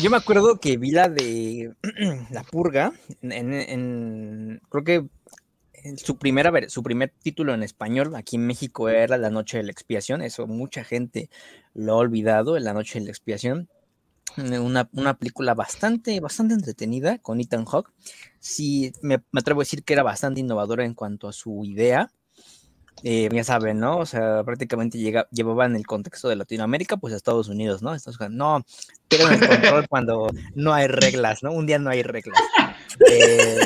Yo me acuerdo que vi la de La Purga, en, creo que su, primera, su primer título en español aquí en México era La Noche de la Expiación, eso mucha gente lo ha olvidado, La Noche de la Expiación, una, una, película bastante, bastante entretenida con Ethan Hawke. Sí, me, atrevo a decir que era bastante innovadora en cuanto a su idea. Eh, ya saben, ¿no? O sea, prácticamente llega, llevaban el contexto de Latinoamérica, pues a Estados Unidos, ¿no? no, pero el control cuando no hay reglas, ¿no? Un día no hay reglas. Eh,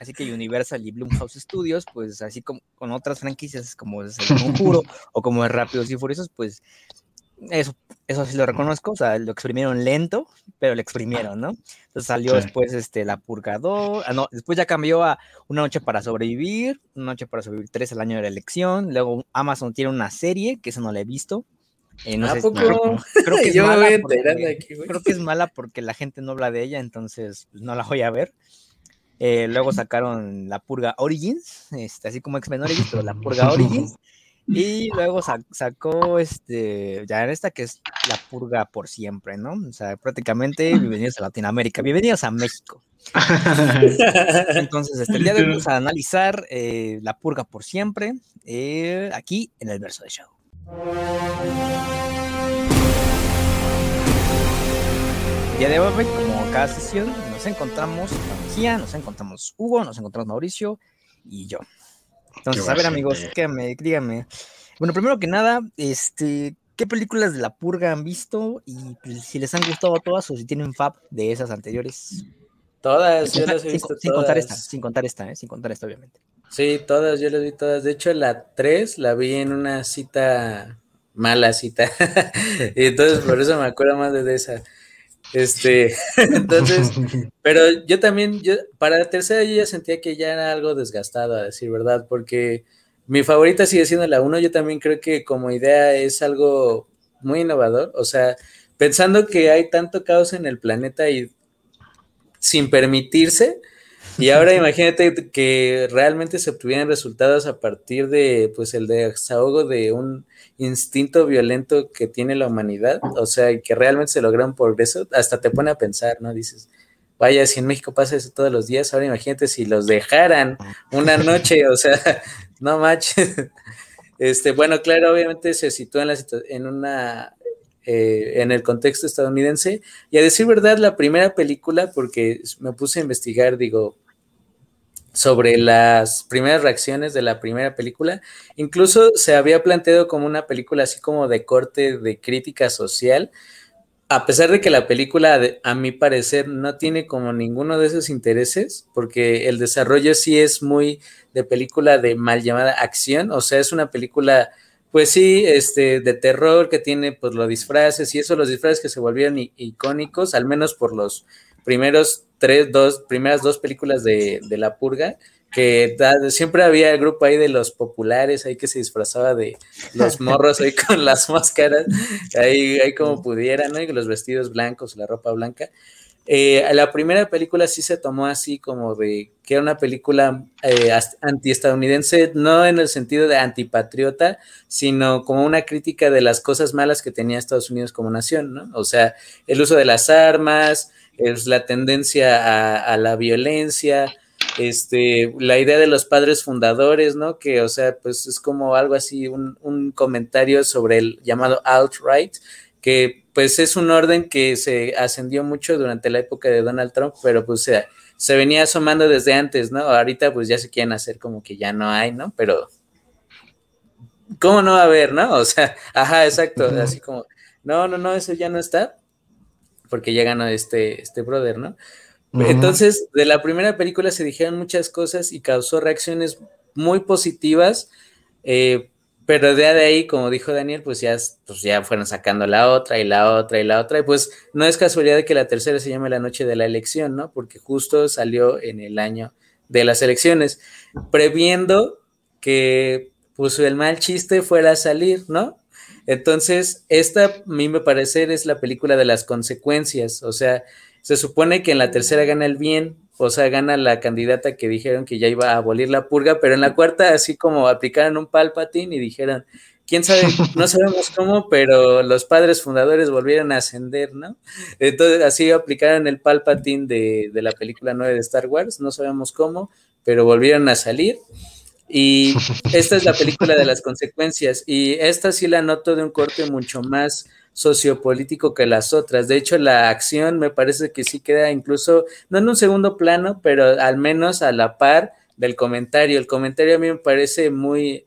así, que, Universal y Blumhouse Studios, pues así como con otras franquicias como es El Conjuro o como es Rápidos y Furiosos, pues eso, eso sí lo reconozco, o sea, lo exprimieron lento, pero lo exprimieron, ¿no? Entonces salió después este, La Purgador, ah, no, después ya cambió a Una Noche para Sobrevivir, Una Noche para Sobrevivir 3 el año de la elección, luego Amazon tiene una serie, que eso no la he visto. Eh, no sé, creo, que es mala porque, creo que es mala porque la gente no habla de ella, entonces pues, no la voy a ver. Eh, luego sacaron La Purga Origins, este, así como X-Men Origins, pero La Purga Origins. Y luego sacó este, ya en esta que es la purga por siempre, ¿no? O sea, prácticamente bienvenidos a Latinoamérica, bienvenidos a México. Entonces, este, el día de hoy vamos a analizar eh, la purga por siempre eh, aquí en el verso de show. El día de hoy, como cada sesión, nos encontramos Mejía, nos encontramos Hugo, nos encontramos Mauricio y yo. Entonces, a ver, amigos, díganme, díganme. Bueno, primero que nada, este, ¿qué películas de la purga han visto? Y pues, si les han gustado todas o si tienen fab de esas anteriores. Todas, yo las he visto sin, contar esta, sin contar esta, ¿eh? sin contar esta, obviamente. Sí, todas, yo las vi todas. De hecho, la 3 la vi en una cita, mala cita. y entonces por eso me acuerdo más de esa. Este, entonces, pero yo también, yo, para la tercera yo ya sentía que ya era algo desgastado, a decir verdad, porque mi favorita sigue siendo la 1, yo también creo que como idea es algo muy innovador, o sea, pensando que hay tanto caos en el planeta y sin permitirse, y ahora imagínate que realmente se obtuvieran resultados a partir de, pues, el desahogo de un instinto violento que tiene la humanidad, o sea, que realmente se logra un progreso, hasta te pone a pensar, ¿no? Dices, vaya, si en México pasa eso todos los días, ahora imagínate si los dejaran una noche, o sea, no manches. Este, bueno, claro, obviamente se sitúa en, la en una eh, en el contexto estadounidense. Y a decir verdad, la primera película, porque me puse a investigar, digo, sobre las primeras reacciones de la primera película. Incluso se había planteado como una película así como de corte de crítica social, a pesar de que la película, a mi parecer, no tiene como ninguno de esos intereses, porque el desarrollo sí es muy de película de mal llamada acción, o sea, es una película, pues sí, este, de terror que tiene pues los disfraces y eso, los disfraces que se volvieron icónicos, al menos por los primeros tres, dos, primeras dos películas de, La Purga, que siempre había el grupo ahí de los populares ahí que se disfrazaba de los morros ahí con las máscaras, ahí, ahí como pudieran, ¿no? Y los vestidos blancos, la ropa blanca. Eh, la primera película sí se tomó así como de que era una película eh, antiestadounidense, no en el sentido de antipatriota, sino como una crítica de las cosas malas que tenía Estados Unidos como nación, ¿no? O sea, el uso de las armas, es la tendencia a, la violencia, este, la idea de los padres fundadores, ¿no? Que, o sea, pues es como algo así, un, un comentario sobre el llamado alt-right, que pues es un orden que se ascendió mucho durante la época de Donald Trump, pero pues se, se venía asomando desde antes, ¿no? Ahorita pues ya se quieren hacer como que ya no hay, ¿no? Pero, ¿cómo no va a haber, no? O sea, ajá, exacto, así como, no, no, no, eso ya no está, porque ya ganó este, este brother, ¿no? Entonces, de la primera película se dijeron muchas cosas y causó reacciones muy positivas, eh, pero de ahí, como dijo Daniel, pues ya, pues ya fueron sacando la otra y la otra y la otra, y pues no es casualidad de que la tercera se llame La Noche de la Elección, ¿no? Porque justo salió en el año de las elecciones, previendo que pues el mal chiste fuera a salir, ¿no? Entonces, esta, a mí me parecer, es la película de las consecuencias. O sea, se supone que en la tercera gana el bien, o sea, gana la candidata que dijeron que ya iba a abolir la purga, pero en la cuarta, así como aplicaron un palpatín y dijeron, quién sabe, no sabemos cómo, pero los padres fundadores volvieron a ascender, ¿no? Entonces así aplicaron el Palpatine de, de la película 9 de Star Wars, no sabemos cómo, pero volvieron a salir. Y esta es la película de las consecuencias. Y esta sí la noto de un corte mucho más sociopolítico que las otras. De hecho, la acción me parece que sí queda incluso, no en un segundo plano, pero al menos a la par del comentario. El comentario a mí me parece muy,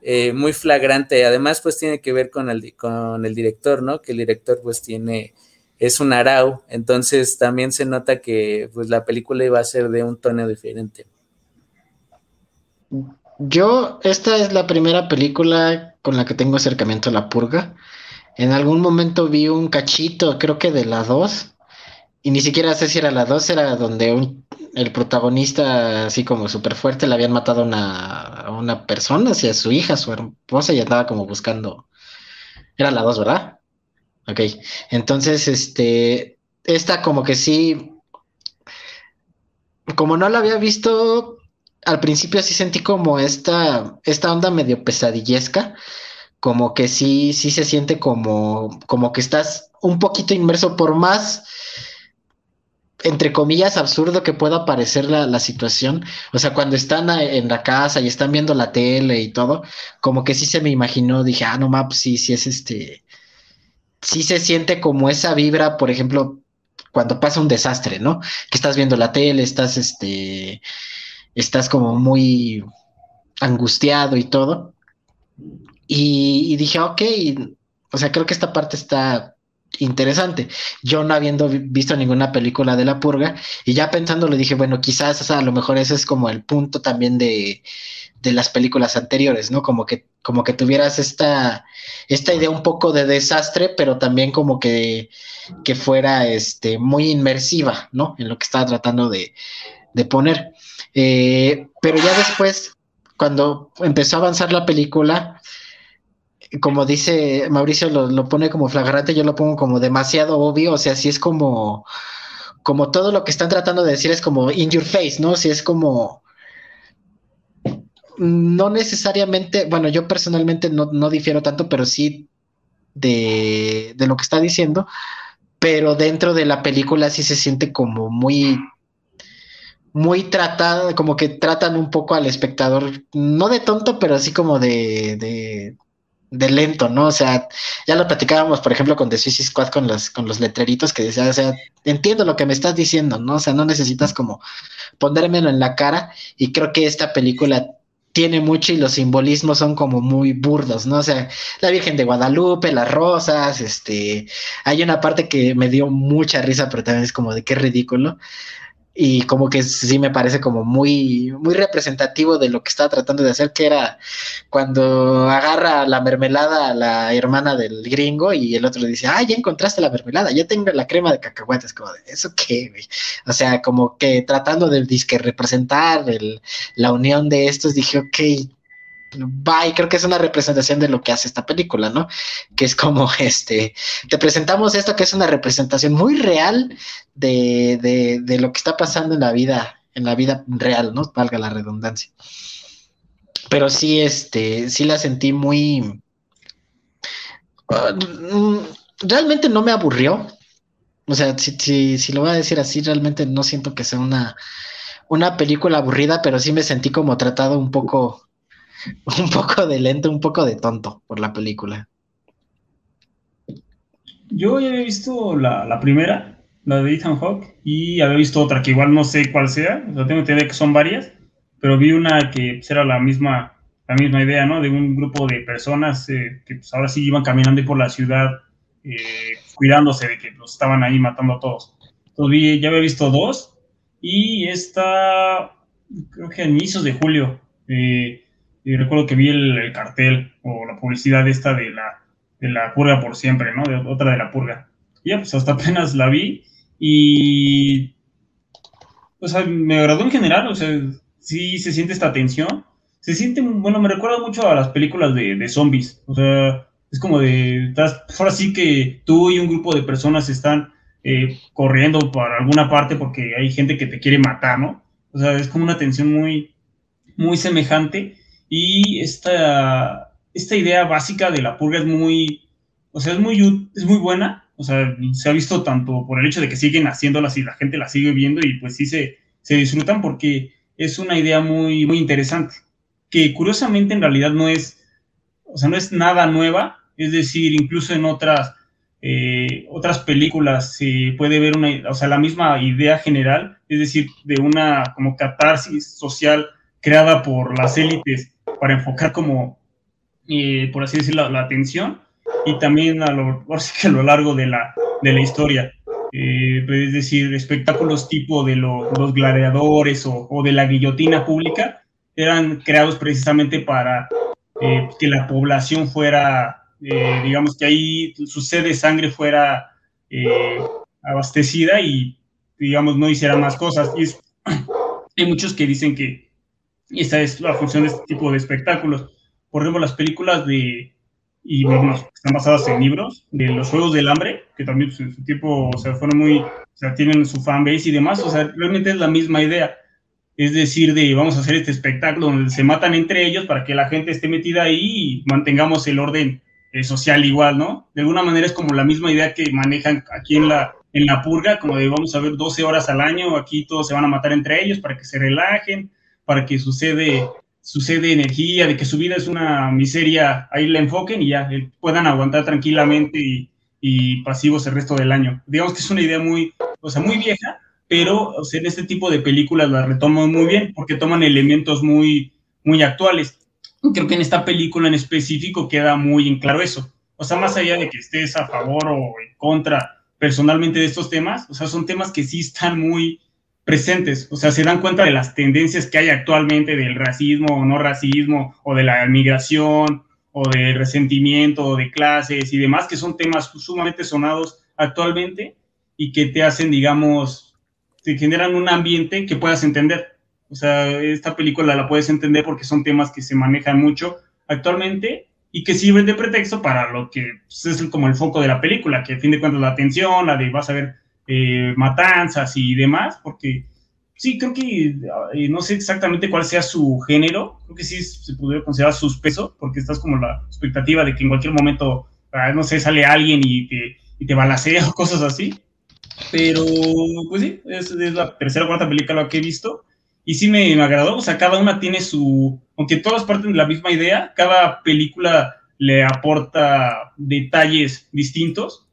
eh, muy flagrante. Además, pues tiene que ver con el, con el director, ¿no? Que el director pues tiene, es un arau. Entonces también se nota que pues la película iba a ser de un tono diferente. Yo, esta es la primera película con la que tengo acercamiento a la purga. En algún momento vi un cachito, creo que de la 2, y ni siquiera sé si era la 2, era donde el protagonista, así como súper fuerte, le habían matado a una, a una persona, su hija, su esposa, y andaba como buscando. Era la 2, ¿verdad? Ok, entonces, este, esta como que sí, como no la había visto, al principio sí sentí como esta, esta onda medio pesadillesca, como que sí, sí se siente como, como que estás un poquito inmerso por más entre comillas, absurdo que pueda parecer la, situación. O sea, cuando están en la casa y están viendo la tele y todo, como que sí se me imaginó, dije, ah, no, maps, sí, sí es este. Sí se siente como esa vibra, por ejemplo, cuando pasa un desastre, ¿no? Que estás viendo la tele, estás este estás como muy angustiado y todo. Y, dije, ok, o sea, creo que esta parte está interesante. Yo no habiendo visto ninguna película de la purga y ya pensando le dije, bueno, quizás a lo mejor ese es como el punto también de, de, las películas anteriores, ¿no? Como que, como que tuvieras esta, esta idea un poco de desastre, pero también como que, que fuera este, muy inmersiva, ¿no? En lo que estaba tratando de, de poner. Eh, pero ya después, cuando empezó a avanzar la película, como dice Mauricio, lo, pone como flagrante, yo lo pongo como demasiado obvio, o sea, si es como, como todo lo que están tratando de decir es como in your face, ¿no? Si es como, no necesariamente, bueno, yo personalmente no, no difiero tanto, pero sí de, de, lo que está diciendo, pero dentro de la película sí se siente como muy muy tratada, como que tratan un poco al espectador, no de tonto, pero así como de, de, lento, ¿no? O sea, ya lo platicábamos, por ejemplo, con The Suicide Squad con los, con los letreritos que decía, o sea, entiendo lo que me estás diciendo, ¿no? O sea, no necesitas como ponérmelo en la cara y creo que esta película tiene mucho y los simbolismos son como muy burdos, ¿no? O sea, la Virgen de Guadalupe, las rosas, este, hay una parte que me dio mucha risa, pero también es como de qué ridículo, y como que sí me parece como muy, muy representativo de lo que estaba tratando de hacer, que era cuando agarra la mermelada a la hermana del gringo y el otro le dice, ah, ya encontraste la mermelada, ya tengo la crema de cacahuetes, como de, ¿eso qué, güey? O sea, como que tratando de disque representar el, la unión de estos, dije, ok, bye, creo que es una representación de lo que hace esta película, ¿no? Que es como, este, te presentamos esto que es una representación muy real de, de, de lo que está pasando en la vida, en la vida real, ¿no? Valga la redundancia. Pero sí, este, sí la sentí muy... Uh, realmente no me aburrió. O sea, si, si, si, lo voy a decir así, realmente no siento que sea una, una película aburrida, pero sí me sentí como tratado un poco un poco de lento, un poco de tonto por la película. Yo ya había visto la, primera, la de Ethan Hawke, y había visto otra que igual no sé cuál sea, o sea, tengo idea que son varias, pero vi una que pues, era la misma, la misma idea, ¿no? De un grupo de personas eh, que pues, ahora sí iban caminando por la ciudad eh, cuidándose de que los estaban ahí matando a todos. Entonces vi, ya había visto dos, y esta, creo que a inicios de julio, eh, y recuerdo que vi el, cartel o la publicidad esta de la, de la purga por siempre, ¿no? De otra de la purga. Y ya, pues hasta apenas la vi y... O sea, me agradó en general, o sea, sí se siente esta tensión. Se siente, bueno, me recuerda mucho a las películas de, de zombies. O sea, es como de, estás, ahora sí que tú y un grupo de personas están eh, corriendo para alguna parte porque hay gente que te quiere matar, ¿no? O sea, es como una tensión muy, muy semejante y esta, esta idea básica de la purga es muy, o sea, es muy, es muy buena, o sea, se ha visto tanto por el hecho de que siguen haciéndolas y la gente la sigue viendo y pues sí se, se disfrutan porque es una idea muy, muy interesante, que curiosamente en realidad no es, o sea, no es nada nueva, es decir, incluso en otras, eh, otras películas se puede ver una, o sea, la misma idea general, es decir, de una como catarsis social creada por las élites para enfocar como, eh, por así decirlo, la, atención y también a lo, a lo largo de la, de la historia. Eh, es decir, espectáculos tipo de los gladiadores o, o, de la guillotina pública eran creados precisamente para que la población fuera eh, digamos que ahí su sed de sangre fuera eh, abastecida y, digamos, no hiciera más cosas. Y hay muchos que dicen que esta es la función de este tipo de espectáculos. Por ejemplo, las películas de, y bueno, están basadas en libros, de los Juegos del Hambre, que también pues, en su tiempo, o sea, fueron muy, o sea, tienen su fanbase y demás, o sea, realmente es la misma idea. Es decir, de vamos a hacer este espectáculo donde se matan entre ellos para que la gente esté metida ahí y mantengamos el orden eh, social igual, ¿no? De alguna manera es como la misma idea que manejan aquí en la, en la purga, como de vamos a ver 12 horas al año, aquí todos se van a matar entre ellos para que se relajen, para que sucede, sucede energía, de que su vida es una miseria, ahí la enfoquen y ya eh, puedan aguantar tranquilamente y, pasivos el resto del año. Digamos que es una idea muy, o sea, muy vieja, pero o sea, en este tipo de películas la retoman muy bien porque toman elementos muy, muy actuales creo que en esta película en específico queda muy en claro eso. O sea, más allá de que estés a favor o en contra personalmente de estos temas, o sea, son temas que sí están muy presentes, o sea, se dan cuenta de las tendencias que hay actualmente del racismo o no racismo, o de la migración, o del resentimiento, o de clases y demás, que son temas sumamente sonados actualmente y que te hacen, digamos, te generan un ambiente que puedas entender. O sea, esta película la puedes entender porque son temas que se manejan mucho actualmente y que sirven de pretexto para lo que pues, es como el foco de la película, que a fin de cuentas la atención, la de vas a ver eh, matanzas y demás, porque sí, creo que eh, no sé exactamente cuál sea su género, creo que sí se podría considerar suspeso, porque estás como la expectativa de que en cualquier momento, ah, no sé, sale alguien y te, y te balacea o cosas así. Pero, pues sí, es, la tercera o cuarta película que he visto y sí me, agradó, o sea, cada una tiene su, aunque todas parten de la misma idea, cada película le aporta detalles distintos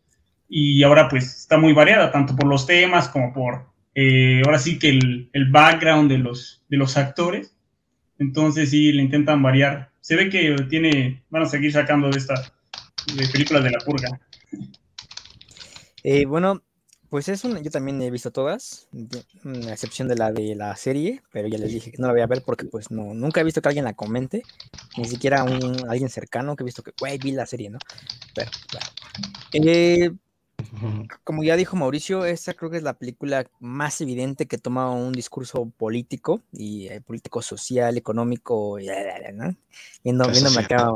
y ahora pues está muy variada, tanto por los temas como por, eh, ahora sí que el, el, background de los, de los actores. Entonces sí, le intentan variar. Se ve que tiene, van a seguir sacando de esta de películas de la purga. Eh, bueno, pues es una, yo también he visto todas, a excepción de la de la serie, pero ya les dije que no la voy a ver porque pues no, nunca he visto que alguien la comente, ni siquiera un, alguien cercano que he visto que, güey, vi la serie, ¿no? Pero, claro. Eh, como ya dijo Mauricio, esta creo que es la película más evidente que toma un discurso político y eh, político social, económico, ¿no? Viendo, viéndome acá,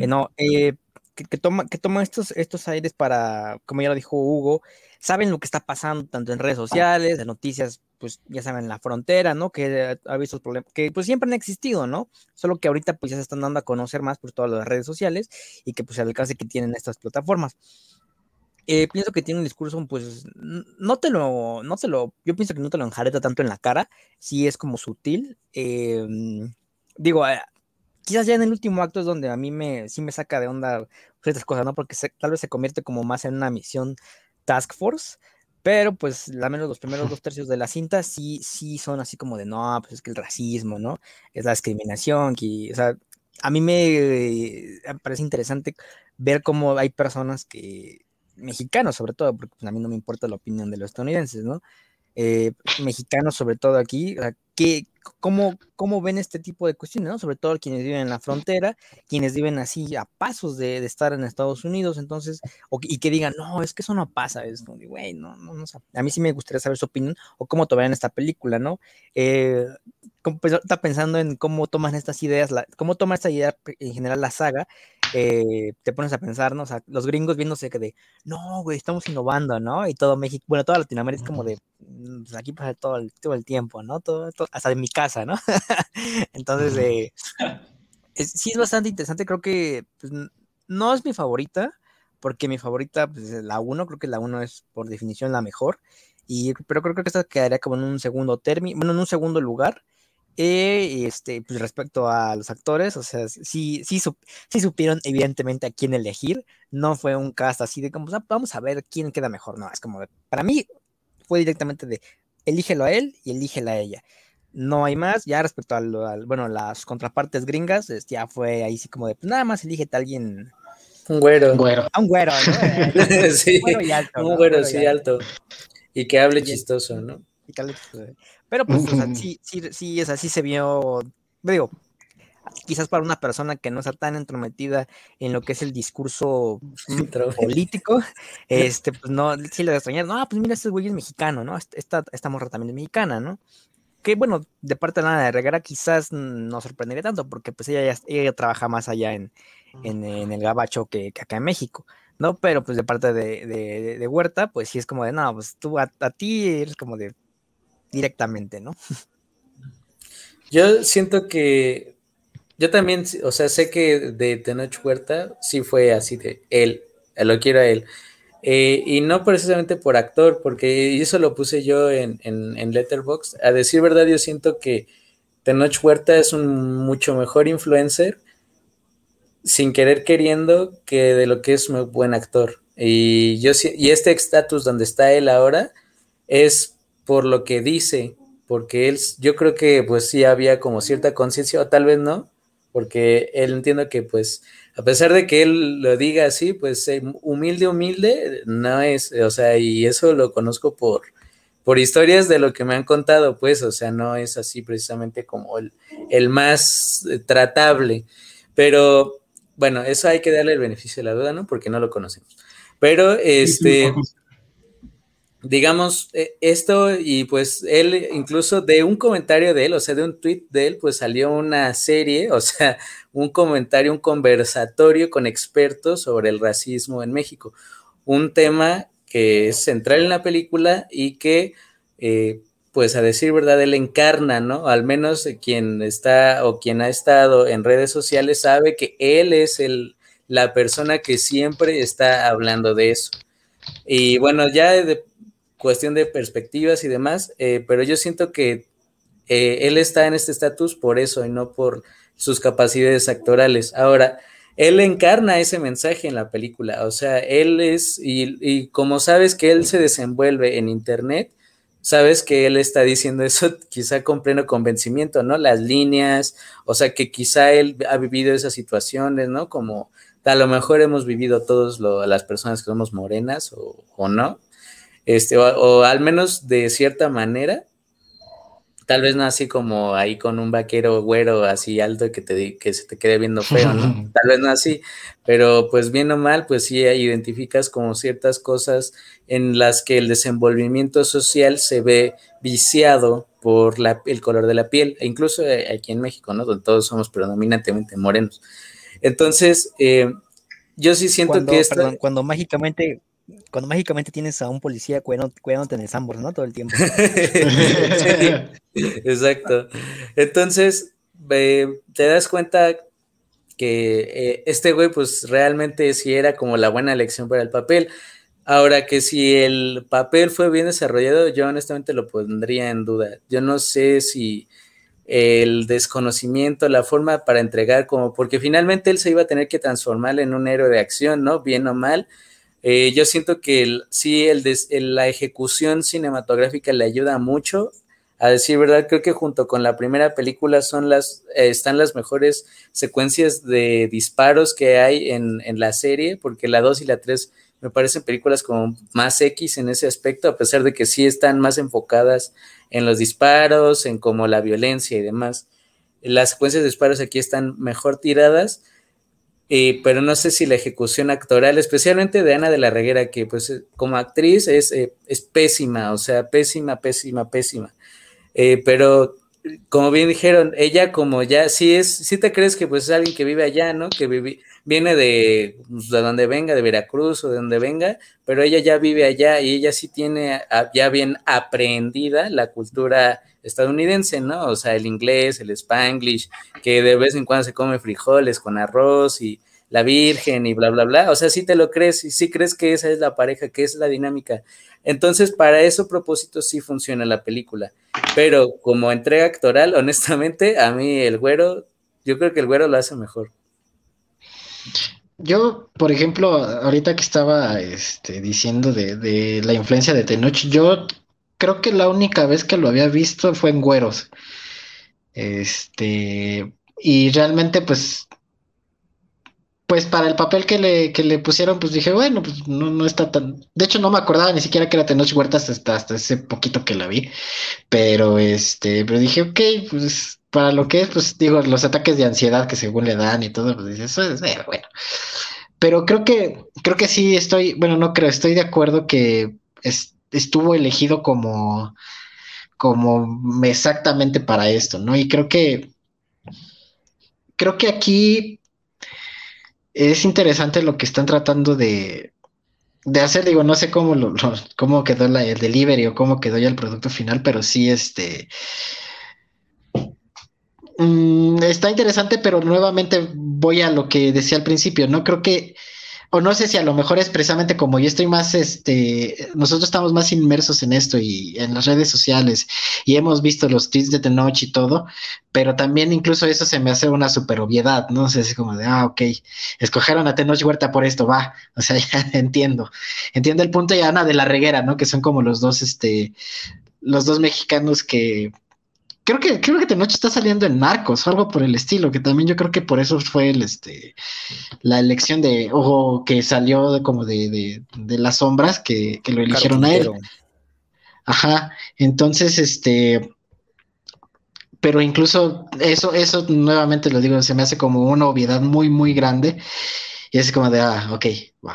eh, no, eh, que, toma, que toma estos, estos aires para, como ya lo dijo Hugo, saben lo que está pasando tanto en redes sociales, en noticias, pues ya saben, la frontera, ¿no? Que ha habido problemas, que pues siempre han existido, ¿no? Solo que ahorita pues ya se están dando a conocer más por todas las redes sociales y que pues el alcance que tienen estas plataformas. Eh, pienso que tiene un discurso, pues, no te lo, no te lo, yo pienso que no te lo enjareta tanto en la cara, sí es como sutil. Eh, digo, quizás ya en el último acto es donde a mí me, sí me saca de onda ciertas cosas, ¿no? Porque tal vez se convierte como más en una misión Task Force, pero pues al menos los primeros dos tercios de la cinta sí, sí son así como de, no, pues es que el racismo, ¿no? Es la discriminación, que, o sea, a mí me parece interesante ver cómo hay personas que, mexicanos sobre todo, porque pues, a mí no me importa la opinión de los estadounidenses, ¿no? Eh, mexicanos sobre todo aquí, que, cómo, cómo ven este tipo de cuestiones, ¿no? Sobre todo quienes viven en la frontera, quienes viven así a pasos de, estar en Estados Unidos, entonces, y que digan, no, es que eso no pasa, es como, güey, no, no, no, a mí sí me gustaría saber su opinión o cómo toman esta película, ¿no? Eh, está pensando en cómo toman estas ideas, la, cómo toma esta idea en general la saga, eh, te pones a pensar, ¿no? O sea, los gringos viéndose que de, no, güey, estamos innovando, ¿no? Y todo México, bueno, toda Latinoamérica es como de, mm, pues aquí pasa todo el, todo el tiempo, ¿no? Todo, hasta de mi casa, ¿no? Entonces, eh, sí es bastante interesante, creo que pues, no es mi favorita, porque mi favorita, pues la 1, creo que la 1 es por definición la mejor, y, pero creo, que esta quedaría como en un segundo término, bueno, en un segundo lugar. Eh, este, pues respecto a los actores, o sea, sí, sí, sí supieron evidentemente a quién elegir, no fue un cast así de como, ah, vamos a ver quién queda mejor, no, es como, para mí fue directamente de, elígelo a él y elígela a ella. No hay más, ya respecto al, bueno, las contrapartes gringas, este, ya fue ahí sí como de, pues nada más elígete a alguien. Un güero. Un güero. A un güero, ¿no? sí, un güero, y alto, un güero, sí, alto. Y que hable chistoso, ¿no? Pero pues, o sea, sí, sí, sí, es así se vio, digo, quizás para una persona que no está tan entrometida en lo que es el discurso político, este, pues no, sí le extrañar, no, pues mira, este güey es mexicano, ¿no? Esta, esta morra también es mexicana, ¿no? Que bueno, de parte de Ana de Regara quizás no sorprendería tanto, porque pues ella, ella trabaja más allá en, en, el gabacho que, acá en México. ¿no? Pero pues de parte de, de, Huerta, pues sí es como de, no, pues tú a, ti eres como de directamente, ¿no? Yo siento que, yo también, o sea, sé que de Tenoch Huerta sí fue así de él, lo quiero a él. Eh, y no precisamente por actor, porque eso lo puse yo en, en, en Letterboxd. A decir verdad, yo siento que Tenoch Huerta es un mucho mejor influencer sin querer queriendo que de lo que es un buen actor. Y, yo, y este estatus donde está él ahora es por lo que dice, porque él, yo creo que pues sí había como cierta conciencia, o tal vez no, porque él entiendo que pues a pesar de que él lo diga así, pues eh, humilde, humilde, no es, o sea, y eso lo conozco por, por historias de lo que me han contado, pues, o sea, no es así precisamente como el, el más tratable, pero bueno, eso hay que darle el beneficio de la duda, ¿no? Porque no lo conocemos. Pero, este, digamos, eh, esto y pues él, incluso de un comentario de él, o sea, de un tweet de él, pues salió una serie, o sea, un comentario, un conversatorio con expertos sobre el racismo en México. Un tema que es central en la película y que eh, pues a decir verdad, él encarna, ¿no? Al menos quien está o quien ha estado en redes sociales sabe que él es el, la persona que siempre está hablando de eso. Y bueno, ya de cuestión de perspectivas y demás, eh, pero yo siento que eh, él está en este estatus por eso y no por sus capacidades actorales. Ahora, él encarna ese mensaje en la película, o sea, él es, y, y como sabes que él se desenvuelve en Internet, sabes que él está diciendo eso quizá con pleno convencimiento, ¿no? Las líneas, o sea, que quizá él ha vivido esas situaciones, ¿no? Como a lo mejor hemos vivido todos las personas que somos morenas o, no, este, o, al menos de cierta manera, Tal vez no así como ahí con un vaquero güero así alto que, te, que se te quede viendo feo, ¿no? Tal vez no así, pero pues bien o mal, pues sí identificas como ciertas cosas en las que el desenvolvimiento social se ve viciado por la, el color de la piel, e incluso eh, aquí en México, ¿no? Donde todos somos predominantemente morenos. Entonces, eh, yo sí siento que... Perdón, cuando mágicamente cuando mágicamente tienes a un policía cuidándote, en el Sambor, ¿no? Todo el tiempo. exacto. Entonces, te das cuenta que eh, este güey, pues realmente sí era como la buena elección para el papel. Ahora que si el papel fue bien desarrollado, yo honestamente lo pondría en duda. Yo no sé si el desconocimiento, la forma para entregar, como porque finalmente él se iba a tener que transformar en un héroe de acción, ¿no? Bien o mal eh, yo siento que sí, el, la ejecución cinematográfica le ayuda mucho. A decir verdad, creo que junto con la primera película son las, eh, están las mejores secuencias de disparos que hay en, en la serie, porque la 2 y la 3 me parecen películas como más X en ese aspecto, a pesar de que sí están más enfocadas en los disparos, en como la violencia y demás. Las secuencias de disparos aquí están mejor tiradas, pero no sé si la ejecución actoral, especialmente de Ana de la Reguera, que pues eh, como actriz es, eh, es pésima, o sea, pésima, pésima, pésima. Eh, pero como bien dijeron, ella como ya, sí es, sí te crees que pues es alguien que vive allá, ¿no? Que, viene de, pues, de donde venga, de Veracruz o de donde venga, pero ella ya vive allá y ella sí tiene ya bien aprendida la cultura estadounidense, ¿no? O sea, el inglés, el spanglish, que de vez en cuando se come frijoles con arroz y la virgen y bla, bla, bla. O sea, sí te lo crees y sí crees que esa es la pareja, que es la dinámica. Entonces, para eso propósito sí funciona la película. Pero como entrega actoral, honestamente, a mí el güero, yo creo que el güero lo hace mejor. Yo, por ejemplo, ahorita que estaba este, diciendo de, de, la influencia de Tenoch, yo creo que la única vez que lo había visto fue en Güeros. Este, y realmente, pues, pues para el papel que le, que le pusieron, pues dije, bueno, pues no, no está tan. De hecho, no me acordaba ni siquiera que era Tenoch Huertas hasta, hasta ese poquito que la vi. Pero este, pero dije, ok, pues para lo que es, pues digo, los ataques de ansiedad que según le dan y todo, pues dices, eso es eh, bueno. Pero creo que, creo que sí estoy, bueno, no creo, estoy de acuerdo que es, estuvo elegido como, como exactamente para esto, ¿no? Y creo que, creo que aquí es interesante lo que están tratando de, de hacer, digo, no sé cómo, cómo quedó el delivery o cómo quedó ya el producto final, pero sí, este, mm, está interesante, pero nuevamente voy a lo que decía al principio, ¿no? Creo que o no sé si a lo mejor es precisamente como yo estoy más, este, nosotros estamos más inmersos en esto y en las redes sociales y hemos visto los tweets de Tenoch y todo, pero también incluso eso se me hace una super obviedad, ¿no? sé, es como de, ah, ok, escogieron a Tenoch Huerta por esto, va, o sea, ya entiendo, entiendo el punto y Ana de la Reguera, ¿no? Que son como los dos, este, los dos mexicanos que creo que creo que Tenoch está saliendo en Narcos o algo por el estilo, que también yo creo que por eso fue el este la elección de ojo que salió de, como de, de, las sombras que, que lo eligieron a él. Ajá, entonces este pero incluso eso eso nuevamente lo digo, se me hace como una obviedad muy muy grande y es como de ah, ok, va.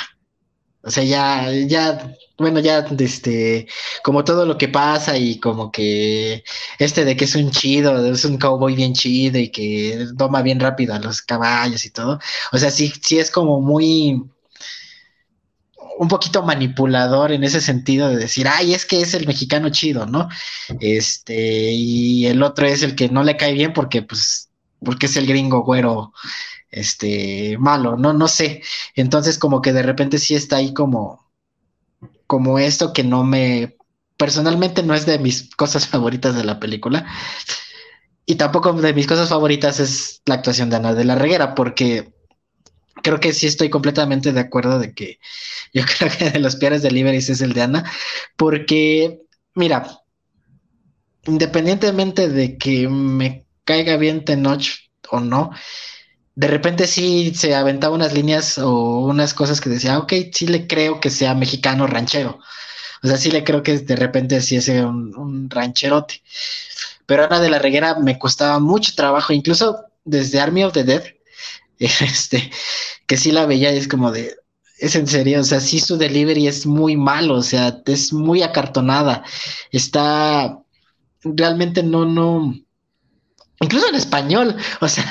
O sea, ya ya bueno, ya, este, como todo lo que pasa y como que este de que es un chido, es un cowboy bien chido y que toma bien rápido a los caballos y todo. O sea, sí, sí es como muy, un poquito manipulador en ese sentido de decir, ay, es que es el mexicano chido, ¿no? Este, y el otro es el que no le cae bien porque, pues, porque es el gringo güero, este, malo, no, no sé. Entonces, como que de repente sí está ahí como como esto que no me, personalmente no es de mis cosas favoritas de la película. Y tampoco de mis cosas favoritas es la actuación de Ana de la Reguera, porque creo que sí estoy completamente de acuerdo de que yo creo que de los peores deliveries es el de Ana, porque, mira, independientemente de que me caiga bien Tenoch o no, de repente sí se aventaba unas líneas o unas cosas que decía, ok, sí le creo que sea mexicano ranchero. O sea, sí le creo que de repente sí es un, rancherote. Pero Ana de la Reguera me costaba mucho trabajo, incluso desde Army of the Dead, este, que sí la veía y es como de, es en serio, o sea, sí su delivery es muy malo, o sea, es muy acartonada, está, realmente no, no, incluso en español, o sea,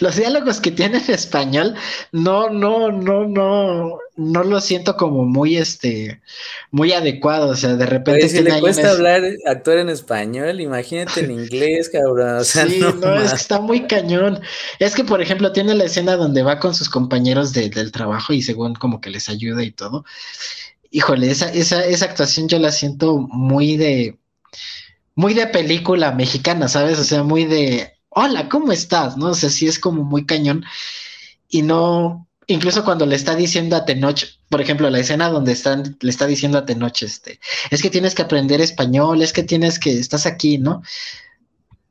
los diálogos que tiene en español, no, no, no, no, no lo siento como muy, este, muy adecuado, o sea, de repente... si le cuesta hablar, actuar en español, imagínate en inglés, cabrón, o sea, sí, no, es que está muy cañón. Es que, por ejemplo, tiene la escena donde va con sus compañeros del trabajo y según como que les ayuda y todo. Híjole, esa, esa, esa actuación yo la siento muy de muy de película mexicana, ¿sabes? O sea, muy de, hola, ¿cómo estás? ¿No? O sea, sí es como muy cañón. Y no, incluso cuando le está diciendo a Tenoch, por ejemplo, la escena donde están, le está diciendo a Tenoch, este, es que tienes que aprender español, es que tienes que, estás aquí, ¿no?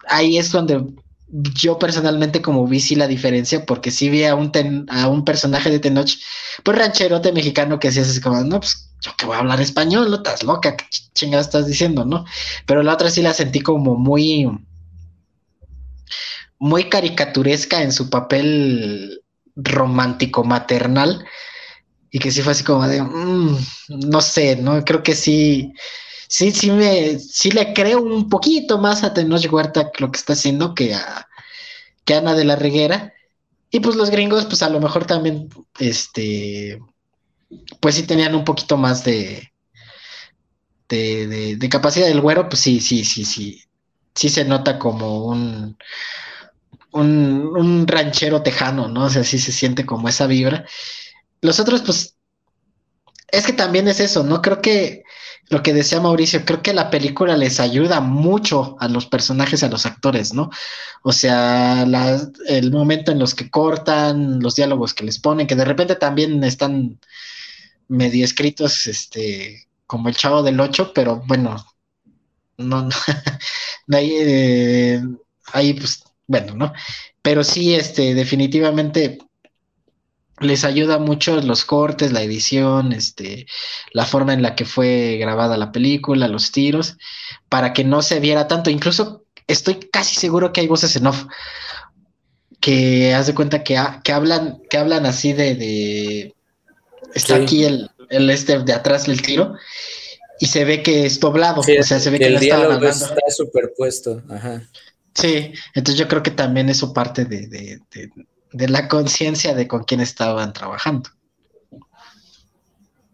Ahí es donde yo personalmente como vi sí la diferencia, porque sí vi a un, a un personaje de Tenoch, pues rancherote mexicano que sí es como, no, pues yo que voy a hablar español, no estás loca, qué chingada estás diciendo, ¿no? Pero la otra sí la sentí como muy, muy caricaturesca en su papel romántico maternal y que sí fue así como de, mm, no sé, ¿no? Creo que sí, sí, sí me, sí le creo un poquito más a Tenoch Huerta lo que está haciendo que a, que Ana de la Reguera Y pues los gringos, pues a lo mejor también, este, pues sí tenían un poquito más de, de, de, capacidad del güero, pues sí, sí, sí, sí, sí se nota como un, un, un, ranchero tejano, ¿no? O sea, sí se siente como esa vibra. Los otros, pues, es que también es eso, ¿no? Creo que lo que decía Mauricio, creo que la película les ayuda mucho a los personajes a los actores, ¿no? O sea, el momento en los que cortan, los diálogos que les ponen, que de repente también están medio escritos, este, como el chavo del 8, pero bueno, no, no, hay, eh, ahí, pues, bueno, ¿no? Pero sí, este, definitivamente les ayuda mucho los cortes, la edición, este, la forma en la que fue grabada la película, los tiros, para que no se viera tanto. Incluso estoy casi seguro que hay voces en off que haz de cuenta que, hablan, que hablan así de está aquí el, el, este de atrás del tiro y se ve que es doblado, o sea, se ve que, el diálogo está superpuesto, ajá. Sí, entonces yo creo que también eso parte de, de de la conciencia de con quién estaban trabajando.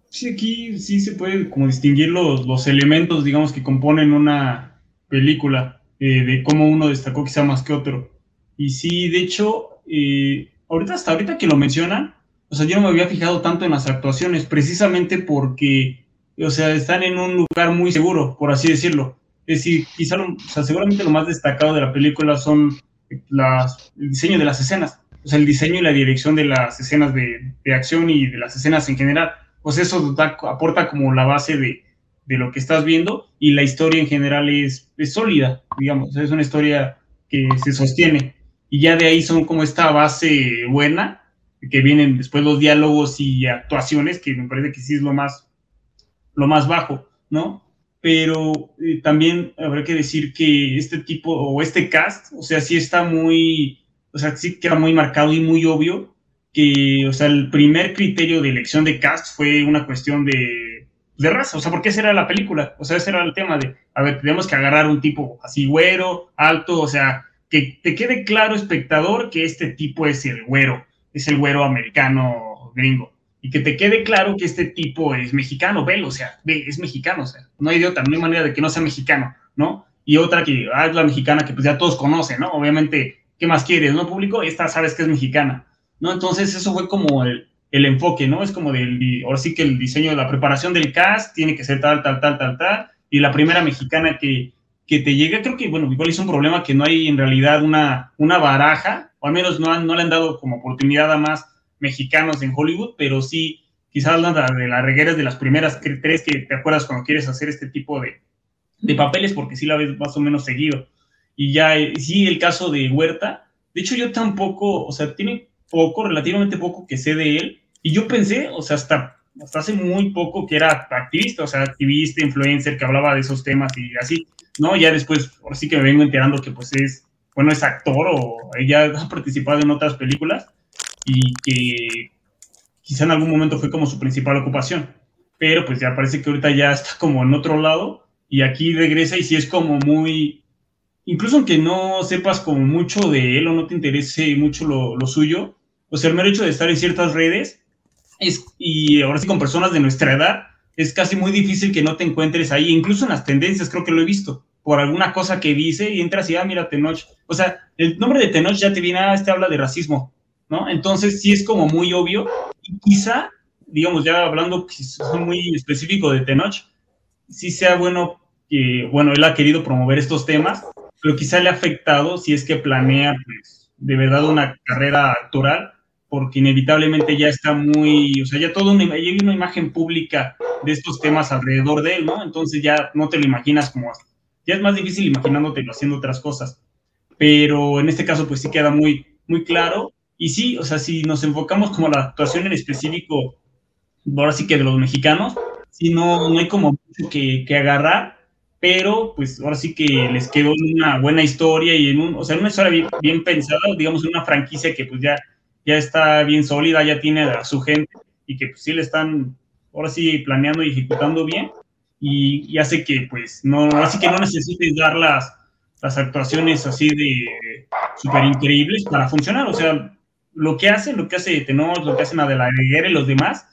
Sí, aquí sí se puede como distinguir los, los elementos, digamos, que componen una película, eh, de cómo uno destacó quizá más que otro. Y sí, de hecho, eh, ahorita hasta ahorita que lo mencionan, o sea, yo no me había fijado tanto en las actuaciones, precisamente porque, o sea, están en un lugar muy seguro, por así decirlo. Es decir, quizá, o sea, seguramente lo más destacado de la película son las, el diseño de las escenas. O sea, el diseño y la dirección de las escenas de, acción y de las escenas en general, pues eso aporta como la base de, lo que estás viendo y la historia en general es, sólida, digamos, es una historia que se sostiene. Y ya de ahí son como esta base buena, que vienen después los diálogos y actuaciones, que me parece que sí es lo más, lo más bajo, ¿no? Pero eh, también habrá que decir que este tipo o este cast, o sea, sí está muy o sea, sí queda muy marcado y muy obvio que, o sea, el primer criterio de elección de cast fue una cuestión de, de raza, o sea, porque esa era la película, o sea, ese era el tema de, a ver, tenemos que agarrar un tipo así güero, alto, o sea, que te quede claro, espectador, que este tipo es el güero, es el güero americano gringo, y que te quede claro que este tipo es mexicano, velo, o sea, ve, es mexicano, o sea, no hay idiota, no hay manera de que no sea mexicano, ¿no? Y otra que, ah, es la mexicana que pues ya todos conocen, ¿no? Obviamente ¿qué más quieres, no, público? Esta sabes que es mexicana, ¿no? Entonces eso fue como el, el enfoque, ¿no? Es como del, ahora sí que el diseño, la preparación del cast tiene que ser tal, tal, tal, tal, tal, y la primera mexicana que, que te llega, creo que, bueno, igual es un problema que no hay en realidad una, una baraja, o al menos no, no le han dado como oportunidad a más mexicanos en Hollywood, pero sí, quizás de las regueras de las primeras tres que te acuerdas cuando quieres hacer este tipo de, de papeles, porque sí la ves más o menos seguido. Y ya, eh, sí, el caso de Huerta, de hecho yo tampoco, o sea, tiene poco, relativamente poco que sé de él, y yo pensé, o sea, hasta, hasta hace muy poco que era activista, o sea, activista, influencer, que hablaba de esos temas y así, ¿no? Ya después, ahora sí que me vengo enterando que pues es, bueno, es actor o ella ha participado en otras películas y que quizá en algún momento fue como su principal ocupación, pero pues ya parece que ahorita ya está como en otro lado y aquí regresa y sí es como muy, incluso aunque no sepas como mucho de él o no te interese mucho lo, suyo, o sea, el mero hecho de estar en ciertas redes es, y ahora sí con personas de nuestra edad, es casi muy difícil que no te encuentres ahí, incluso en las tendencias creo que lo he visto, por alguna cosa que dice y entras y, ah, mira, Tenoch, o sea, el nombre de Tenoch ya te viene, ah, este habla de racismo, ¿no? Entonces sí es como muy obvio y quizá, digamos, ya hablando muy específico de Tenoch, sí sea bueno que, bueno, él ha querido promover estos temas, pero quizá le ha afectado si es que planea pues, de verdad una carrera actoral, porque inevitablemente ya está muy, o sea, ya todo una, hay una imagen pública de estos temas alrededor de él, ¿no? Entonces ya no te lo imaginas como, ya es más difícil imaginándotelo haciendo otras cosas, pero en este caso pues sí queda muy, muy claro, y sí, o sea, si nos enfocamos como la actuación en específico, ahora sí que de los mexicanos, si no, no hay como mucho que, que agarrar, pero pues ahora sí que les quedó una buena historia y en un, o sea, una historia bien, pensada, digamos, en una franquicia que pues ya, ya está bien sólida, ya tiene a su gente y que pues sí le están ahora sí planeando y ejecutando bien y, hace que pues no, así que no necesites dar las, las actuaciones así de súper increíbles para funcionar, o sea, lo que hacen, lo que hace Tenoch, lo que hacen Adela Guerra y los demás,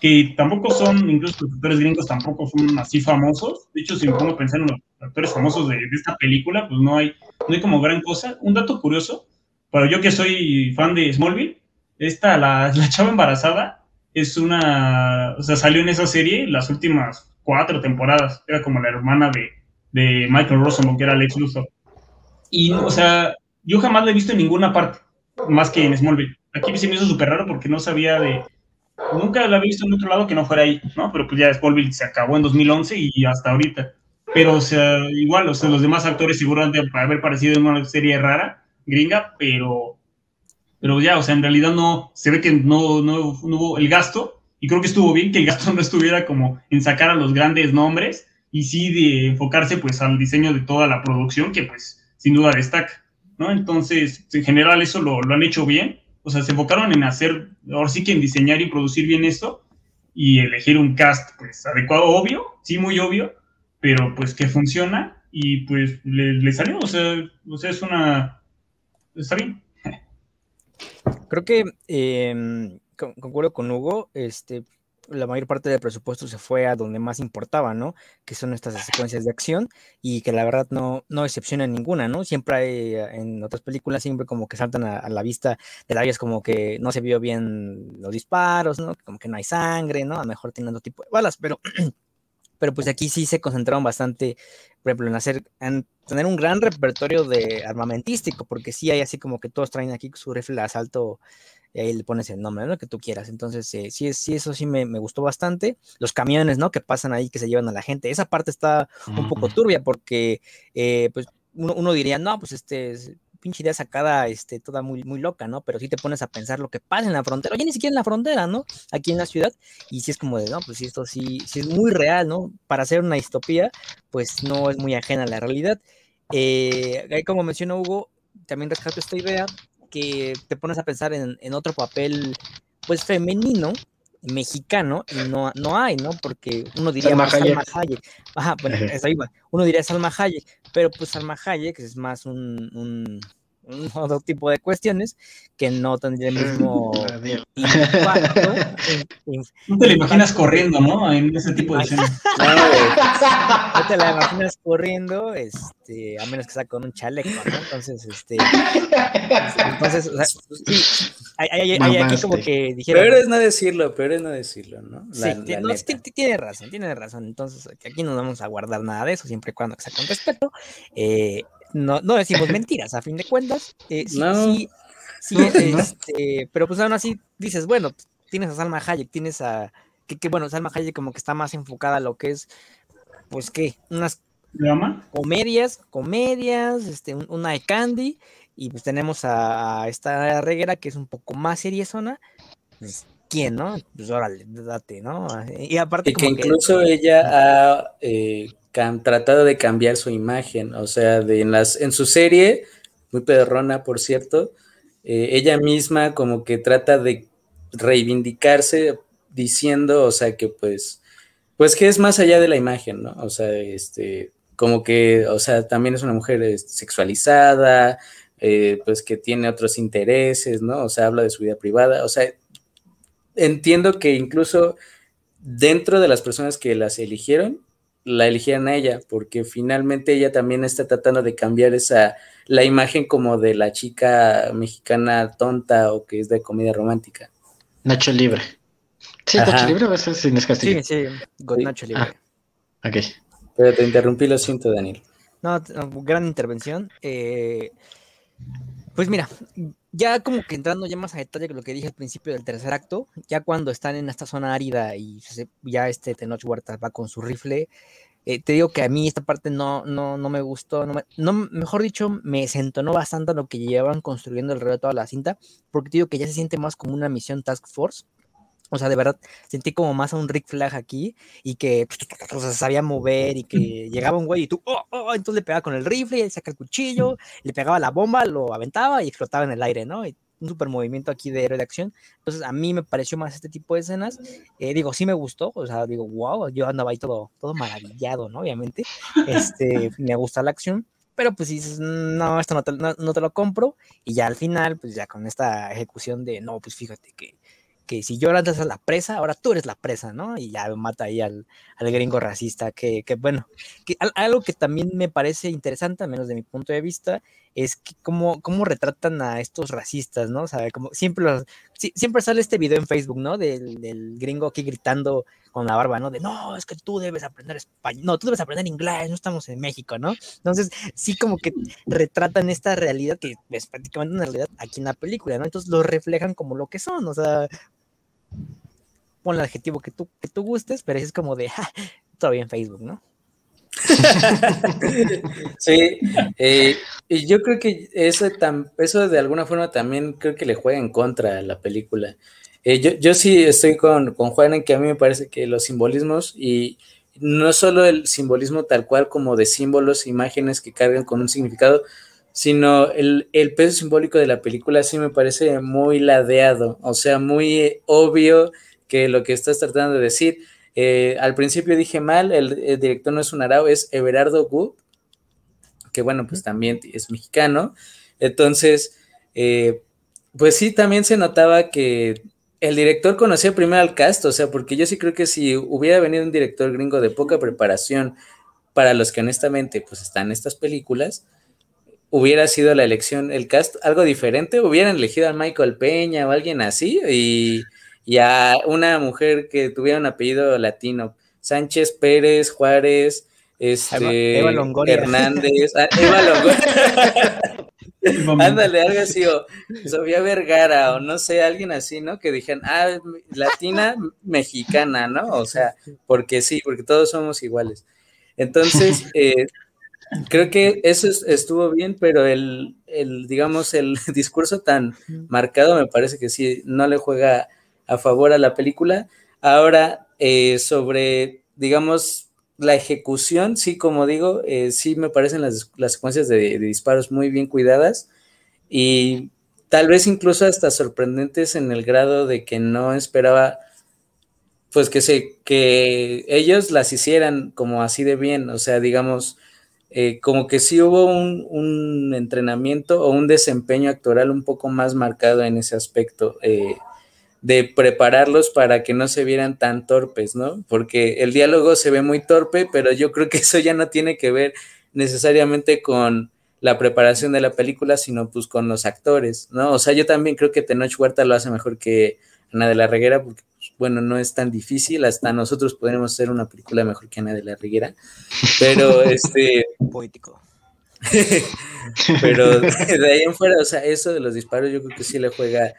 que tampoco son, incluso los actores gringos tampoco son así famosos. De hecho, si me pongo a pensar en los actores famosos de, esta película, pues no hay, no hay como gran cosa. Un dato curioso, para yo que soy fan de Smallville, esta, la, la chava embarazada, es una, o sea, salió en esa serie las últimas cuatro temporadas, era como la hermana de, de Michael Rosenbaum, que era Lex Luthor. Y, o sea, yo jamás la he visto en ninguna parte, más que en Smallville. Aquí se me hizo súper raro porque no sabía de, nunca la había visto en otro lado que no fuera ahí, ¿no? Pero pues ya Smallville se acabó en 2011 y hasta ahorita. Pero, o sea, igual, o sea, los demás actores seguramente haber parecido en una serie rara, gringa, pero, pero ya, o sea, en realidad no, se ve que no, no, no hubo el gasto, y creo que estuvo bien que el gasto no estuviera como en sacar a los grandes nombres, y sí de enfocarse pues al diseño de toda la producción, que pues sin duda destaca, ¿no? Entonces, en general eso lo, lo han hecho bien, o sea, se enfocaron en hacer, ahora sí que en diseñar y producir bien esto y elegir un cast, pues, adecuado, obvio, sí, muy obvio, pero pues que funciona y pues le, salió, o sea, o sea, es una, está bien. Creo que eh, concuerdo con Hugo, este, la mayor parte del presupuesto se fue a donde más importaba, ¿no? Que son estas secuencias de acción y que la verdad no, no excepciona ninguna, ¿no? Siempre hay, en otras películas, siempre como que saltan a, la vista de la es como que no se vio bien los disparos, ¿no? Como que no hay sangre, ¿no? A lo mejor tienen otro tipo de balas, pero, pero pues aquí sí se concentraron bastante, por ejemplo, en hacer, en tener un gran repertorio de armamentístico, porque sí hay así como que todos traen aquí su rifle de asalto y ahí le pones el nombre, ¿no? Que tú quieras. Entonces, eh, sí, sí, eso sí me, gustó bastante. Los camiones, ¿no? Que pasan ahí, que se llevan a la gente. Esa parte está un poco turbia porque, eh, pues, uno, diría, no, pues, este, es pinche idea sacada, este, toda muy, muy loca, ¿no? Pero si te pones a pensar lo que pasa en la frontera, oye, ni siquiera en la frontera, ¿no? Aquí en la ciudad, y si es como de, no, pues sí, esto sí, sí es muy real, ¿no? Para hacer una distopía, pues no es muy ajena a la realidad. Eh, como mencionó Hugo, también rescato esta idea que te pones a pensar en, otro papel, pues femenino, mexicano, y no, no hay, ¿no? Porque uno diría Salma, pues, Hayek. Hayek. Ajá, bueno, eso iba. Uno diría Salma Hayek, pero pues Salma Hayek es más un otro tipo de cuestiones que no tendría el mismo impacto. no te la imaginas corriendo, ¿no? En ese tipo de escenas. No te la imaginas corriendo, este, a menos que sea con un chaleco, ¿no? Entonces, este, entonces, o sea, sí, hay, hay, aquí como que dijeron. Peor es no decirlo, peor es no decirlo, ¿no? sí, tiene razón, tiene razón. Entonces, aquí no vamos a guardar nada de eso, siempre y cuando sea con respeto. Eh, no, no decimos mentiras, a fin de cuentas. Eh, sí, sí, sí este, pero pues aún así dices, bueno, tienes a Salma Hayek, tienes a, que, bueno, Salma Hayek como que está más enfocada a lo que es, pues qué, unas comedias, comedias, este, una de Candy, y pues tenemos a, esta reguera que es un poco más seriezona, pues, ¿quién, no? Pues órale, date, ¿no? Y aparte que incluso ella ha... Eh, tratado de cambiar su imagen, o sea, de en, su serie, muy pedrona, por cierto, eh, ella misma como que trata de reivindicarse diciendo, o sea, que pues, pues que es más allá de la imagen, ¿no? O sea, este, como que, o sea, también es una mujer este, sexualizada, eh, pues que tiene otros intereses, ¿no? O sea, habla de su vida privada, o sea, entiendo que incluso dentro de las personas que las eligieron, la eligieran a ella, porque finalmente ella también está tratando de cambiar esa, la imagen como de la chica mexicana tonta o que es de comedia romántica. Nacho Libre. Sí, Nacho Libre o es Inés Castillo. Sí, sí, con Nacho Libre. Ah, ok. Pero te interrumpí, lo siento, Daniel. No, gran intervención. Eh, pues mira, ya como que entrando ya más a detalle que lo que dije al principio del tercer acto, ya cuando están en esta zona árida y ya este Tenoch Huerta va con su rifle, eh, te digo que a mí esta parte no, no, no me gustó, no, mejor dicho, me sentonó bastante lo que llevaban construyendo alrededor de toda la cinta, porque te digo que ya se siente más como una misión Task Force, o sea, de verdad, sentí como más a un Rick Flag aquí y que o sea, sabía mover y que llegaba un güey y tú, oh, oh, entonces le pegaba con el rifle, y saca el cuchillo, le pegaba la bomba, lo aventaba y explotaba en el aire, ¿no? un super movimiento aquí de héroe de acción. Entonces, a mí me pareció más este tipo de escenas. Eh, digo, sí me gustó, o sea, digo, wow, yo andaba ahí todo, todo maravillado, ¿no? Obviamente, este, me gusta la acción. pero pues dices, no, esto no te, no te, lo compro, y ya al final, pues ya con esta ejecución de, no, pues fíjate que que si yo antes a la presa, ahora tú eres la presa, ¿no? Y ya mata ahí al, al gringo racista, que, que bueno, que, algo que también me parece interesante, al menos de mi punto de vista, es que cómo, cómo retratan a estos racistas, ¿no? O sea, como siempre, siempre sale este video en Facebook, ¿no? Del, del, gringo aquí gritando con la barba, ¿no? De, no, es que tú debes aprender español, no, tú debes aprender inglés, no estamos en México, ¿no? Entonces, sí como que retratan esta realidad que es prácticamente una realidad aquí en la película, ¿no? Entonces lo reflejan como lo que son, o sea, pon el adjetivo que tú, que tú gustes, pero es como de, todavía en Facebook, ¿no? sí, eh, y yo creo que eso, eso de alguna forma también creo que le juega en contra a la película. Eh, yo, yo, sí estoy con, con, Juan en que a mí me parece que los simbolismos y no solo el simbolismo tal cual como de símbolos, imágenes que cargan con un significado, sino el, el peso simbólico de la película sí me parece muy ladeado, o sea, muy obvio que lo que estás tratando de decir. Eh, al principio dije mal, el, director no es un arao, es Everardo Wood, que bueno, pues también es mexicano. Entonces, eh, pues sí, también se notaba que el director conocía primero al cast, o sea, porque yo sí creo que si hubiera venido un director gringo de poca preparación para los que honestamente pues están estas películas, hubiera sido la elección, el cast algo diferente, hubieran elegido a Michael Peña o alguien así y y a una mujer que tuviera un apellido latino, Sánchez Pérez, Juárez, este, Hernández, ah, Eva Longoria. Ándale, algo así, o Sofía Vergara, o no sé, alguien así, ¿no? Que dijeran, ah, latina mexicana, ¿no? O sea, porque sí, porque todos somos iguales. Entonces, eh, creo que eso estuvo bien, pero el, el, digamos, el discurso tan marcado me parece que sí, no le juega a favor a la película. Ahora, eh, sobre, digamos, la ejecución, sí, como digo, eh, sí me parecen las, secuencias de, disparos muy bien cuidadas y tal vez incluso hasta sorprendentes en el grado de que no esperaba pues que se que ellos las hicieran como así de bien, o sea, digamos, eh, como que sí hubo un, un, entrenamiento o un desempeño actoral un poco más marcado en ese aspecto de prepararlos para que no se vieran tan torpes, ¿no? Porque el diálogo se ve muy torpe, pero yo creo que eso ya no tiene que ver necesariamente con la preparación de la película, sino pues con los actores, ¿no? O sea, yo también creo que Tenoch Huerta lo hace mejor que Ana de la Reguera, porque, bueno, no es tan difícil, hasta nosotros podríamos hacer una película mejor que Ana de la Reguera, pero este... Poético. pero de ahí en fuera, o sea, eso de los disparos yo creo que sí le juega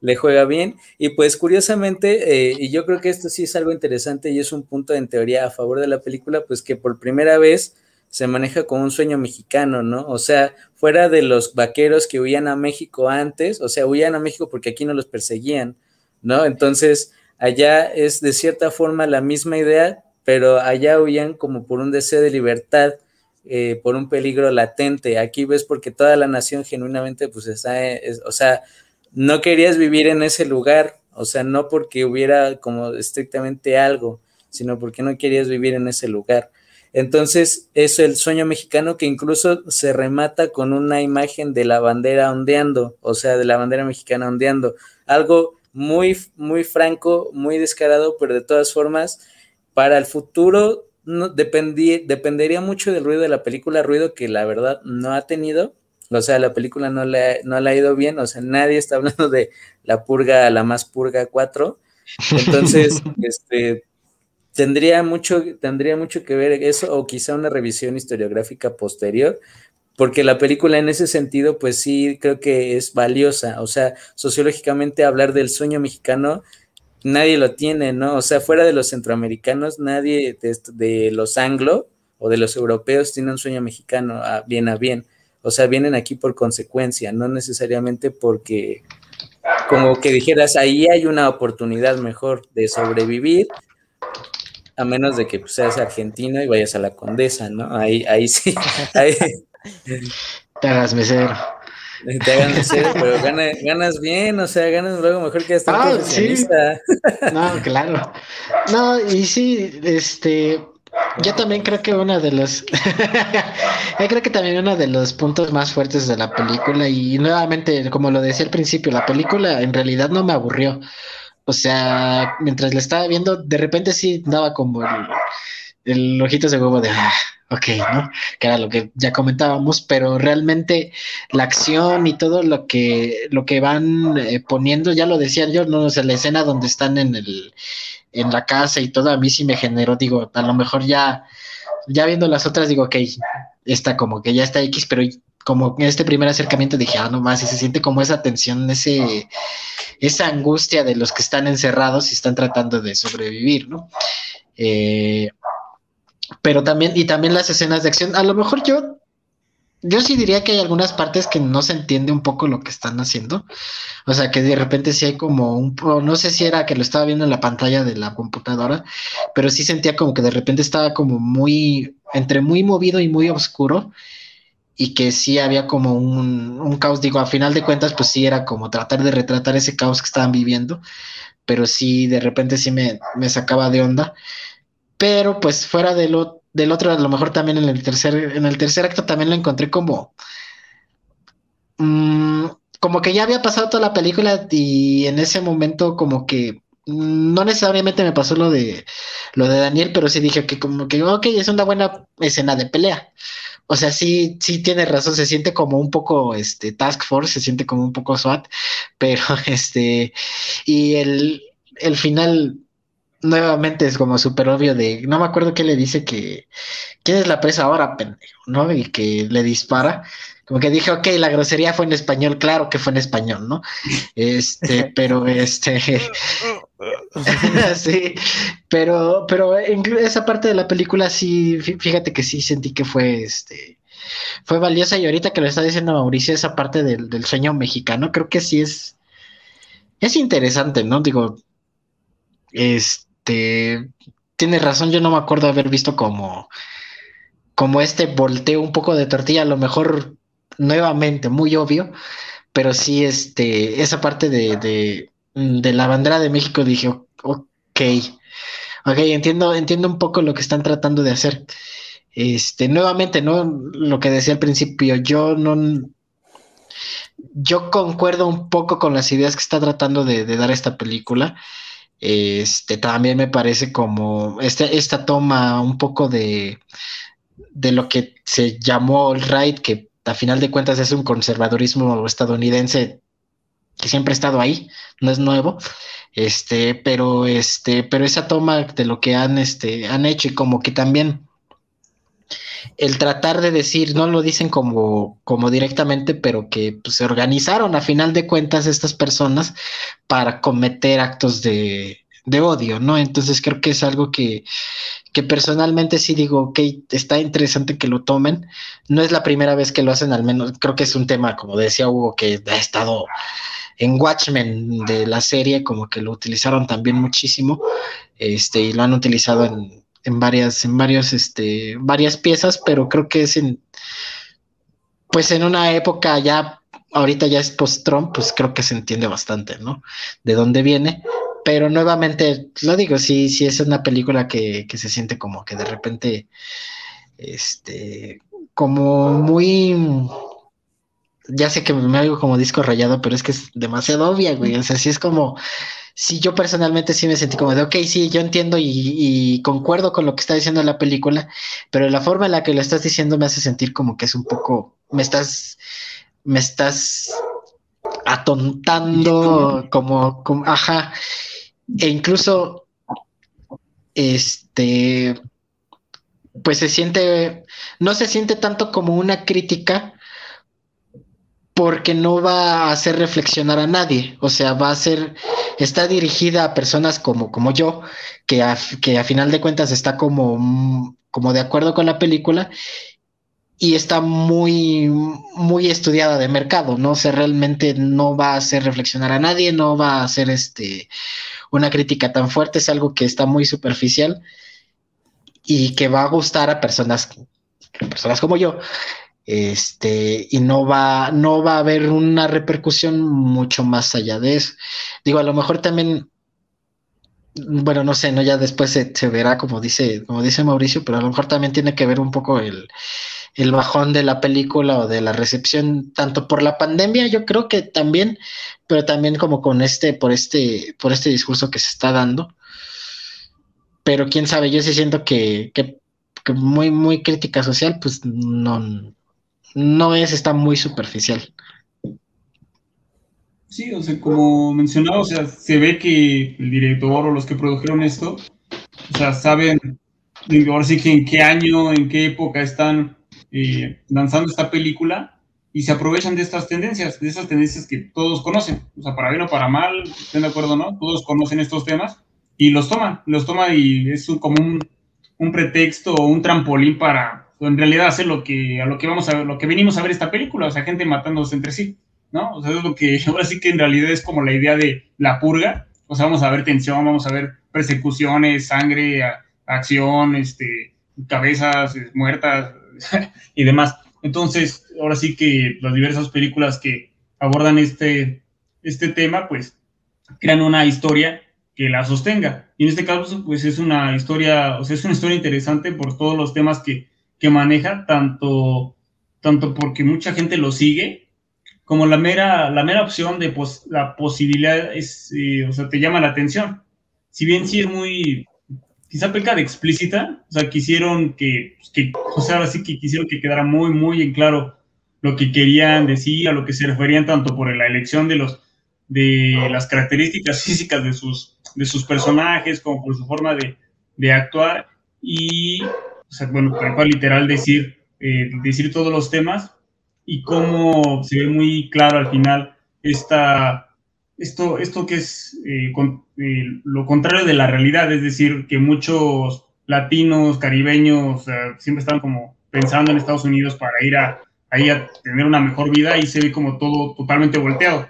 le juega bien. Y pues curiosamente, eh, y yo creo que esto sí es algo interesante y es un punto en teoría a favor de la película, pues que por primera vez se maneja como un sueño mexicano, ¿no? O sea, fuera de los vaqueros que huían a México antes, o sea, huían a México porque aquí no los perseguían, ¿no? Entonces, allá es de cierta forma la misma idea, pero allá huían como por un deseo de libertad. Eh, por un peligro latente. Aquí ves porque toda la nación genuinamente, pues está, o sea, no querías vivir en ese lugar, o sea, no porque hubiera como estrictamente algo, sino porque no querías vivir en ese lugar. Entonces, es el sueño mexicano que incluso se remata con una imagen de la bandera ondeando, o sea, de la bandera mexicana ondeando. Algo muy, muy franco, muy descarado, pero de todas formas, para el futuro no, dependería mucho del ruido de la película, ruido que la verdad no ha tenido, o sea, la película no le, no le ha ido bien, o sea, nadie está hablando de la purga, la más purga 4. Entonces, este, tendría mucho, tendría mucho que ver eso, o quizá una revisión historiográfica posterior, porque la película en ese sentido, pues sí, creo que es valiosa. O sea, sociológicamente hablar del sueño mexicano, nadie lo tiene, ¿no? O sea, fuera de los centroamericanos, nadie de, los anglo o de los europeos tiene un sueño mexicano a, bien a bien. O sea, vienen aquí por consecuencia, no necesariamente porque como que dijeras, ahí hay una oportunidad mejor de sobrevivir, a menos de que pues, seas argentino y vayas a la condesa, ¿no? Ahí, ahí sí. Ahí... Te hagas mesero. Te hagan mesero, pero ganas, bien, o sea, ganas luego mejor que hasta ah, sí. No, claro. No, y sí, este, Yo también creo que uno de los, yo creo que también uno de los puntos más fuertes de la película y nuevamente, como lo decía al principio, la película en realidad no me aburrió. O sea, mientras la estaba viendo, de repente sí daba como el, el ojito de huevo de, ah, ok, ¿no? Que era lo que ya comentábamos, pero realmente la acción y todo lo que, lo que van eh, poniendo, ya lo decían yo, no sé, la escena donde están en el, en la casa y todo, a mí sí me generó, digo, a lo mejor ya, ya viendo las otras, digo, ok, está como que ya está X, pero como en este primer acercamiento dije, ah, no más, y se siente como esa tensión, ese, esa angustia de los que están encerrados y están tratando de sobrevivir, ¿no? Eh, pero también, y también las escenas de acción, a lo mejor yo, yo sí diría que hay algunas partes que no se entiende un poco lo que están haciendo. O sea, que de repente sí hay como un, no sé si era que lo estaba viendo en la pantalla de la computadora, pero sí sentía como que de repente estaba como muy, entre muy movido y muy oscuro y que sí había como un, un caos, digo, a final de cuentas, pues sí era como tratar de retratar ese caos que estaban viviendo, pero sí de repente sí me, me sacaba de onda pero pues fuera de lo, del otro, a lo mejor también en el tercer, en el tercer acto también lo encontré como, mm, como que ya había pasado toda la película y en ese momento como que no necesariamente me pasó lo de lo de Daniel, pero sí dije que como que ok, es una buena escena de pelea. O sea, sí, sí tiene razón, se siente como un poco este Task Force, se siente como un poco SWAT, pero este, y el, el final nuevamente es como súper obvio de, no me acuerdo qué le dice que, ¿quién es la presa ahora, pendejo? ¿No? Y que le dispara. Como que dije, ok, la grosería fue en español, claro que fue en español, ¿no? Este, pero este, sí, pero, pero en esa parte de la película sí, fíjate que sí sentí que fue, este, fue valiosa y ahorita que lo está diciendo Mauricio, esa parte del, del sueño mexicano, creo que sí es, es interesante, ¿no? Digo, este, este, tienes razón, yo no me acuerdo haber visto como, como este volteo un poco de tortilla, a lo mejor nuevamente, muy obvio, pero sí, este, esa parte de, de, la bandera de México dije, ok, ok, entiendo, entiendo un poco lo que están tratando de hacer. Este, nuevamente, ¿no? Lo que decía al principio, yo no, yo concuerdo un poco con las ideas que está tratando de dar esta película. Este también me parece como esta toma un poco de, de lo que se llamó el right, que a final de cuentas es un conservadurismo estadounidense que siempre ha estado ahí, no es nuevo. Este, pero este, pero esa toma de lo que han, este, han hecho y como que también el tratar de decir, no lo dicen como, como directamente, pero que pues, se organizaron a final de cuentas estas personas para cometer actos de, de odio, ¿no? Entonces creo que es algo que, que personalmente sí digo, ok, está interesante que lo tomen. No es la primera vez que lo hacen, al menos creo que es un tema, como decía Hugo, que ha estado en Watchmen de la serie, como que lo utilizaron también muchísimo, este, y lo han utilizado en, en varias, en varios, este, varias piezas, pero creo que es en, pues en una época ya, ahorita ya es post-Trump, pues creo que se entiende bastante, ¿no? De dónde viene, pero nuevamente, lo digo, sí, sí es una película que, que se siente como que de repente, este, como muy, ya sé que me hago como disco rayado, pero es que es demasiado obvia, güey, o sea, sí es como, sí, yo personalmente sí me sentí como de, ok, sí, yo entiendo y, concuerdo con lo que está diciendo la película, pero la forma en la que lo estás diciendo me hace sentir como que es un poco, me estás, me estás atontando, como, como ajá, e incluso, este, pues se siente, no se siente tanto como una crítica, porque no va a hacer reflexionar a nadie, o sea, va a ser, está dirigida a personas como, como yo, que a, que a final de cuentas está como, como de acuerdo con la película y está muy, muy estudiada de mercado, ¿no? O realmente no va a hacer reflexionar a nadie, no va a hacer este, una crítica tan fuerte, es algo que está muy superficial y que va a gustar a personas, personas como yo, este, y no va, no va a haber una repercusión mucho más allá de eso. Digo, a lo mejor también bueno, no sé, no ya después se, verá como dice, como dice Mauricio, pero a lo mejor también tiene que ver un poco el, el bajón de la película o de la recepción, tanto por la pandemia, yo creo que también, pero también como con este, por este, por este discurso que se está dando. Pero quién sabe, yo sí siento que, que, que muy, muy crítica social, pues no, no es, está muy superficial. Sí, o sea, como mencionaba, o sea, se ve que el director o los que produjeron esto, o sea, saben, ahora sí que en qué año, en qué época están eh, lanzando esta película y se aprovechan de estas tendencias, de esas tendencias que todos conocen, o sea, para bien o para mal, estén de acuerdo, ¿no? Todos conocen estos temas y los toman, los toman y es como un, un pretexto o un trampolín para, en realidad, hacer lo que, a lo que vamos a ver, lo que venimos a ver esta película, o sea, gente matándose entre sí. ¿no? O sea, es lo que ahora sí que en realidad es como la idea de la purga. O sea, vamos a ver tensión, vamos a ver persecuciones, sangre, acción, este, cabezas eh, muertas y demás. Entonces, ahora sí que las diversas películas que abordan este, este tema, pues crean una historia que la sostenga. Y en este caso, pues es una historia, o sea, es una historia interesante por todos los temas que, que maneja, tanto, tanto porque mucha gente lo sigue, como la mera, la mera opción de la posibilidad es, eh, o sea, te llama la atención. Si bien sí es muy, quizá peca de explícita, o sea, quisieron que, pues, que, o sea, así que quisieron que quedara muy, muy en claro lo que querían decir, a lo que se referían tanto por la elección de los, de las características físicas de sus, de sus personajes, como por su forma de, de actuar, y, o sea, bueno, tal cual literal decir, eh, decir todos los temas, y cómo se ve muy claro al final esta, esto, esto que es eh, eh, lo contrario de la realidad, es decir, que muchos latinos, caribeños, siempre están como pensando en Estados Unidos para ir a, ahí a tener una mejor vida y se ve como todo totalmente volteado.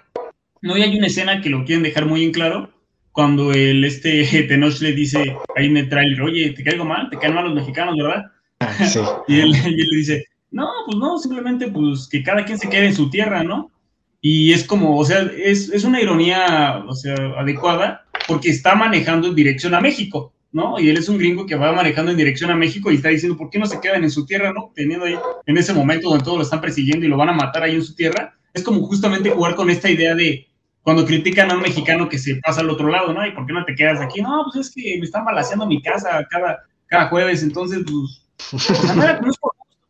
No, y hay una escena que lo quieren dejar muy en claro, cuando el este Tenoch le dice ahí en el trailer, oye, ¿te caigo mal? ¿Te caen mal los mexicanos, verdad? Ah, sí. y, él, y él le dice, no, pues no, simplemente pues que cada quien se quede en su tierra, ¿no? Y es como, o sea, es, es una ironía, o sea, adecuada, porque está manejando en dirección a México, ¿no? Y él es un gringo que va manejando en dirección a México y está diciendo, ¿por qué no se quedan en su tierra, ¿no? Teniendo ahí, en ese momento donde todos lo están persiguiendo y lo van a matar ahí en su tierra, es como justamente jugar con esta idea de cuando critican a un mexicano que se pasa al otro lado, ¿no? ¿Y por qué no te quedas aquí? No, pues es que me están balaseando mi casa cada, cada jueves, entonces, pues, o sea, por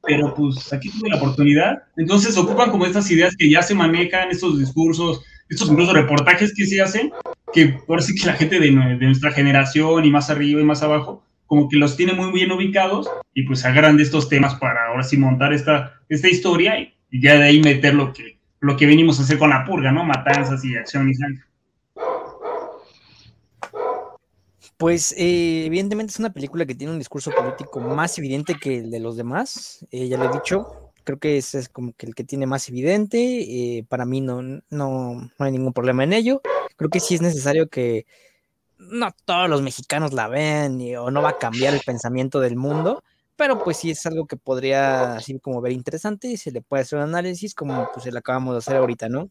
pero pues aquí tuve la oportunidad. Entonces ocupan como estas ideas que ya se manejan, estos discursos, estos incluso reportajes que se hacen, que por sí que la gente de, nuestra generación y más arriba y más abajo, como que los tiene muy bien ubicados y pues agarran de estos temas para ahora sí montar esta, esta historia y, ya de ahí meter lo que, lo que venimos a hacer con la purga, ¿no? Matanzas y acción y sangre. Pues eh, evidentemente es una película que tiene un discurso político más evidente que el de los demás, eh, ya lo he dicho, creo que ese es como que el que tiene más evidente, eh, para mí no, no, no, hay ningún problema en ello, creo que sí es necesario que no todos los mexicanos la vean o no va a cambiar el pensamiento del mundo, pero pues sí es algo que podría así como ver interesante y se le puede hacer un análisis como pues le acabamos de hacer ahorita, ¿no?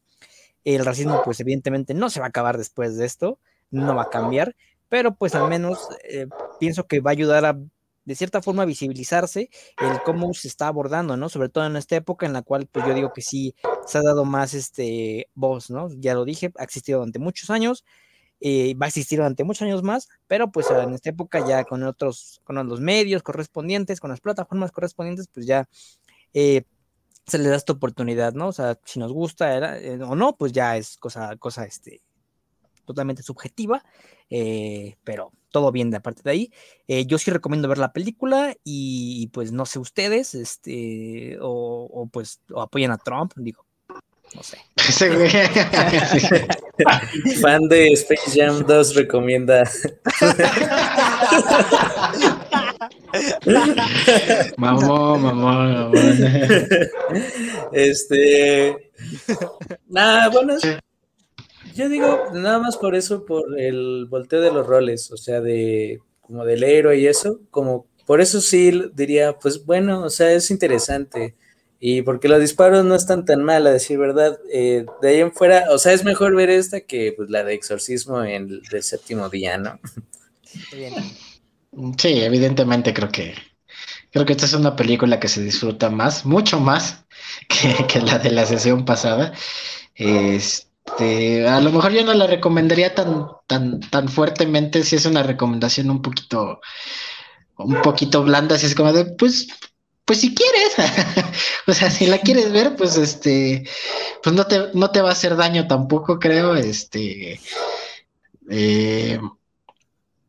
El racismo pues evidentemente no se va a acabar después de esto, no va a cambiar, pero pues al menos eh, pienso que va a ayudar a de cierta forma visibilizarse el cómo se está abordando, ¿no? Sobre todo en esta época en la cual pues yo digo que sí se ha dado más este voz, ¿no? Ya lo dije, ha existido durante muchos años, eh, va a existir durante muchos años más, pero pues en esta época ya con otros, con los medios correspondientes, con las plataformas correspondientes, pues ya eh, se le da esta oportunidad, ¿no? O sea, si nos gusta o no, pues ya es cosa, cosa, este, totalmente subjetiva, eh, pero todo bien de aparte de ahí. Eh, yo sí recomiendo ver la película y, pues no sé ustedes, este, o, pues o apoyan a Trump, digo, no sé. Fan de Space Jam 2 recomienda. mamón, mamón, mamón. Este. Nada, bueno, yo digo, nada más por eso, por el volteo de los roles, o sea, de como del héroe y eso, como por eso sí diría, pues bueno, o sea, es interesante. Y porque los disparos no están tan mal, a decir verdad. Eh, de ahí en fuera, o sea, es mejor ver esta que pues, la de exorcismo en el, séptimo día, ¿no? Sí, evidentemente creo que creo que esta es una película que se disfruta más, mucho más que, la de la sesión pasada. Este, a lo mejor yo no la recomendaría tan, tan, tan fuertemente si es una recomendación un poquito, un poquito blanda, si es como de, pues, pues si quieres, o sea, si la quieres ver, pues este, pues no te, no te va a hacer daño tampoco, creo, este, eh,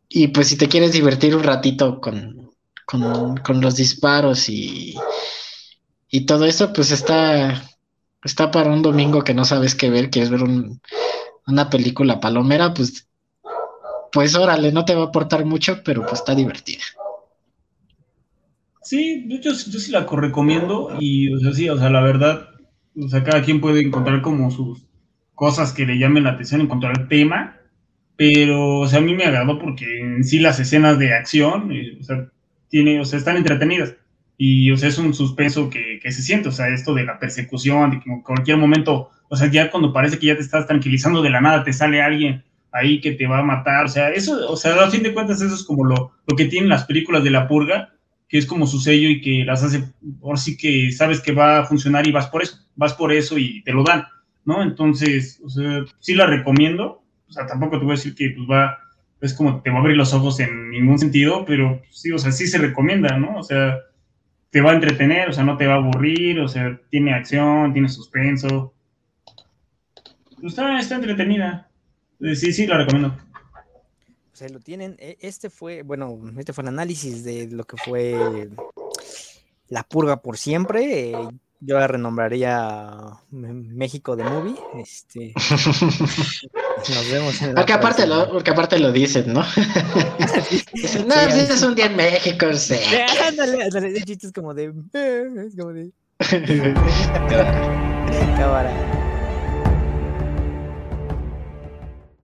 y pues si te quieres divertir un ratito con, con, los disparos y, y todo eso, pues está, está para un domingo que no sabes qué ver, quieres ver una película palomera, pues, pues órale, no te va a aportar mucho, pero pues está divertida. Sí, yo, yo sí la recomiendo y, o sea, sí, o sea, la verdad, o sea, cada quien puede encontrar como sus cosas que le llamen la atención en cuanto al tema, pero, o sea, a mí me agradó porque en sí las escenas de acción, eh, o sea, tiene, o sea, están entretenidas y, o sea, es un suspenso que, que se siente, o sea, esto de la persecución, de que en cualquier momento, o sea, ya cuando parece que ya te estás tranquilizando de la nada, te sale alguien ahí que te va a matar, o sea, eso, o sea, a fin de cuentas eso es como lo, lo que tienen las películas de la purga, que es como su sello y que las hace, por sí que sabes que va a funcionar y vas por eso, vas por eso y te lo dan, ¿no? Entonces, o sea, sí la recomiendo, o sea, tampoco te voy a decir que pues va, es como te va a abrir los ojos en ningún sentido, pero sí, o sea, sí se recomienda, ¿no? O sea, te va a entretener, o sea, no te va a aburrir, o sea, tiene acción, tiene suspenso. Pues está, está entretenida. Eh, sí, sí, la recomiendo se lo tienen. E, este fue, bueno, este fue el análisis de lo que fue La Purga por siempre. Eh, yo la renombraría México de Movie. Este, nos vemos en la porque aparte, lo, porque aparte lo dicen, ¿no? dicen, no, sí, es un día en México. Ándale, ándale, el chiste es como de. Es como de. Cámara.